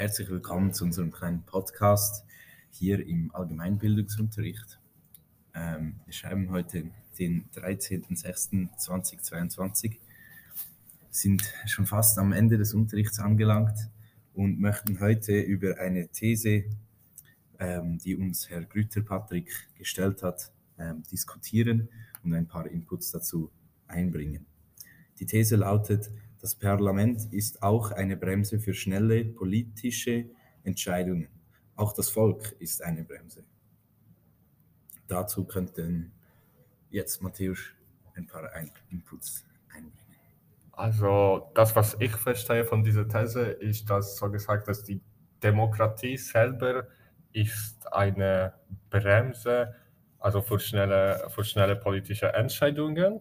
herzlich willkommen zu unserem kleinen Podcast hier im Allgemeinbildungsunterricht. Ähm, wir schreiben heute den 13.06.2022, sind schon fast am Ende des Unterrichts angelangt und möchten heute über eine These, ähm, die uns Herr Grüter Patrick gestellt hat, ähm, diskutieren und ein paar Inputs dazu einbringen. Die These lautet, das Parlament ist auch eine Bremse für schnelle politische Entscheidungen. Auch das Volk ist eine Bremse. Dazu könnten jetzt Matthäus ein paar Inputs einbringen. Also das, was ich verstehe von dieser These, ist, dass so gesagt, dass die Demokratie selber ist eine Bremse, also für schnelle, für schnelle politische Entscheidungen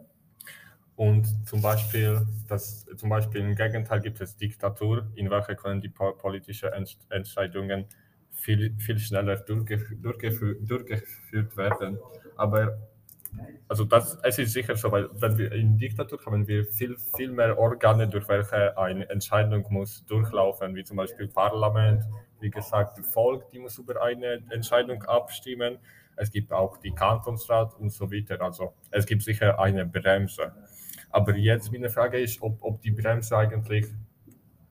und zum Beispiel, das, zum Beispiel im Gegenteil gibt es Diktatur, in welcher können die politischen Entscheidungen viel, viel schneller durchgeführt, durchgeführt werden. Aber also das, es ist sicher so, weil wenn wir in Diktatur haben wir viel, viel mehr Organe, durch welche eine Entscheidung muss durchlaufen, wie zum Beispiel Parlament, wie gesagt, Volk, die muss über eine Entscheidung abstimmen. Es gibt auch die Kantonsrat und so weiter. Also es gibt sicher eine Bremse. Aber jetzt meine Frage ist, ob, ob die Bremse eigentlich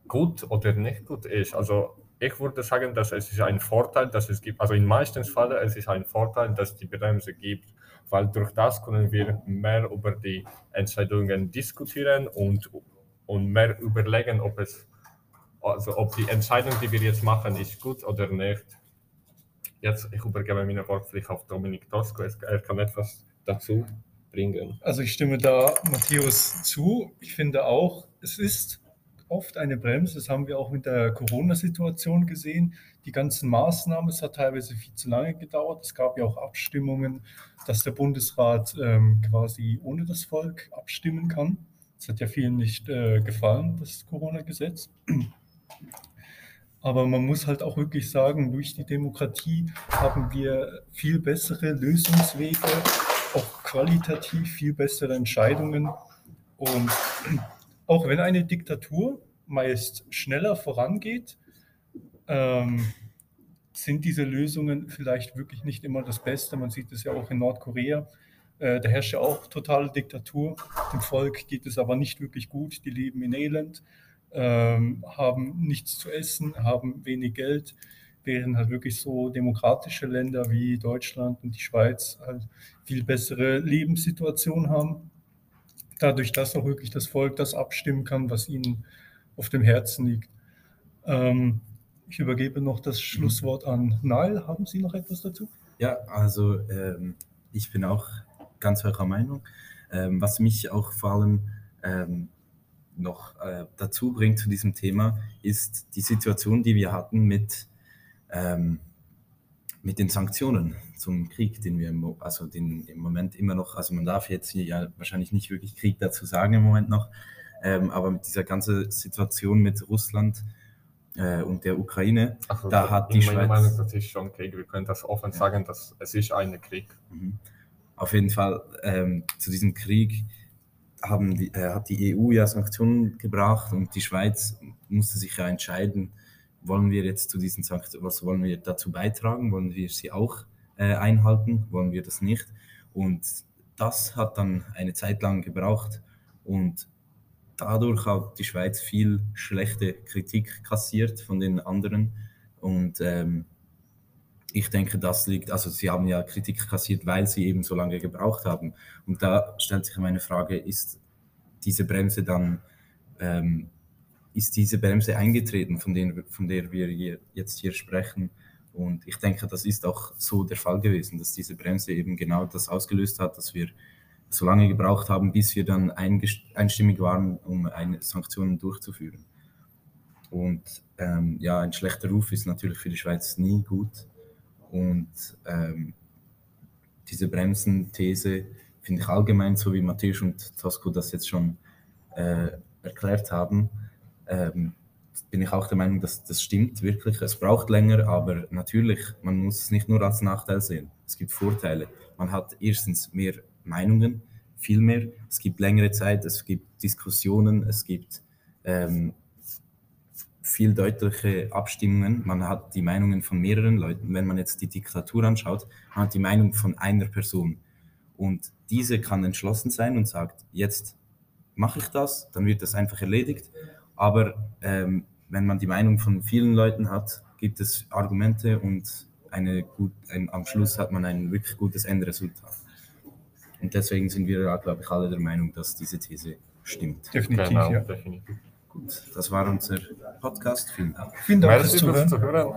gut oder nicht gut ist. Also ich würde sagen, dass es ist ein Vorteil, dass es gibt. Also in meisten Fällen es ist ein Vorteil, dass die Bremse gibt, weil durch das können wir mehr über die Entscheidungen diskutieren und, und mehr überlegen, ob es also ob die Entscheidung, die wir jetzt machen, ist gut oder nicht. Jetzt ich übergebe meine Wortpflicht auf Dominik Tosco. Er kann etwas dazu bringen. Also ich stimme da Matthäus zu. Ich finde auch, es ist oft eine Bremse. Das haben wir auch mit der Corona-Situation gesehen. Die ganzen Maßnahmen, es hat teilweise viel zu lange gedauert. Es gab ja auch Abstimmungen, dass der Bundesrat ähm, quasi ohne das Volk abstimmen kann. Das hat ja vielen nicht äh, gefallen, das Corona-Gesetz. Aber man muss halt auch wirklich sagen, durch die Demokratie haben wir viel bessere Lösungswege auch qualitativ viel bessere Entscheidungen. Und auch wenn eine Diktatur meist schneller vorangeht, ähm, sind diese Lösungen vielleicht wirklich nicht immer das Beste. Man sieht es ja auch in Nordkorea. Äh, da herrscht ja auch totale Diktatur. Dem Volk geht es aber nicht wirklich gut. Die leben in Elend, ähm, haben nichts zu essen, haben wenig Geld während halt wirklich so demokratische Länder wie Deutschland und die Schweiz halt viel bessere Lebenssituation haben. Dadurch, dass auch wirklich das Volk das abstimmen kann, was ihnen auf dem Herzen liegt. Ähm, ich übergebe noch das Schlusswort an Nail. Haben Sie noch etwas dazu? Ja, also ähm, ich bin auch ganz eurer Meinung. Ähm, was mich auch vor allem ähm, noch äh, dazu bringt zu diesem Thema, ist die Situation, die wir hatten mit ähm, mit den Sanktionen zum Krieg, den wir im, also den im Moment immer noch, also man darf jetzt ja wahrscheinlich nicht wirklich Krieg dazu sagen im Moment noch, ähm, aber mit dieser ganzen Situation mit Russland äh, und der Ukraine, also, da hat die Schweiz... Meinung, das ist schon Krieg, wir können das offen sagen, dass es ist ein Krieg. Mhm. Auf jeden Fall, ähm, zu diesem Krieg haben die, äh, hat die EU ja Sanktionen gebracht und die Schweiz musste sich ja entscheiden, wollen wir jetzt zu diesen Sanktionen, was wollen wir dazu beitragen? Wollen wir sie auch äh, einhalten? Wollen wir das nicht? Und das hat dann eine Zeit lang gebraucht und dadurch hat die Schweiz viel schlechte Kritik kassiert von den anderen und ähm, ich denke, das liegt, also sie haben ja Kritik kassiert, weil sie eben so lange gebraucht haben. Und da stellt sich meine Frage, ist diese Bremse dann ähm, ist diese Bremse eingetreten, von, denen, von der wir hier, jetzt hier sprechen. Und ich denke, das ist auch so der Fall gewesen, dass diese Bremse eben genau das ausgelöst hat, dass wir so lange gebraucht haben, bis wir dann einstimmig waren, um eine Sanktionen durchzuführen. Und ähm, ja, ein schlechter Ruf ist natürlich für die Schweiz nie gut. Und ähm, diese Bremsenthese finde ich allgemein, so wie Matthäus und Tosco das jetzt schon äh, erklärt haben, ähm, bin ich auch der Meinung, dass das stimmt wirklich. Es braucht länger, aber natürlich, man muss es nicht nur als Nachteil sehen. Es gibt Vorteile. Man hat erstens mehr Meinungen, viel mehr. Es gibt längere Zeit, es gibt Diskussionen, es gibt ähm, viel deutliche Abstimmungen. Man hat die Meinungen von mehreren Leuten. Wenn man jetzt die Diktatur anschaut, man hat die Meinung von einer Person. Und diese kann entschlossen sein und sagt, jetzt mache ich das, dann wird das einfach erledigt. Aber ähm, wenn man die Meinung von vielen Leuten hat, gibt es Argumente und eine gut, ein, am Schluss hat man ein wirklich gutes Endresultat. Und deswegen sind wir, glaube ich, alle der Meinung, dass diese These stimmt. Definitiv, Genau, ja. definitiv. Gut, das war unser Podcast. Vielen Dank. Vielen Dank fürs. Zuhören.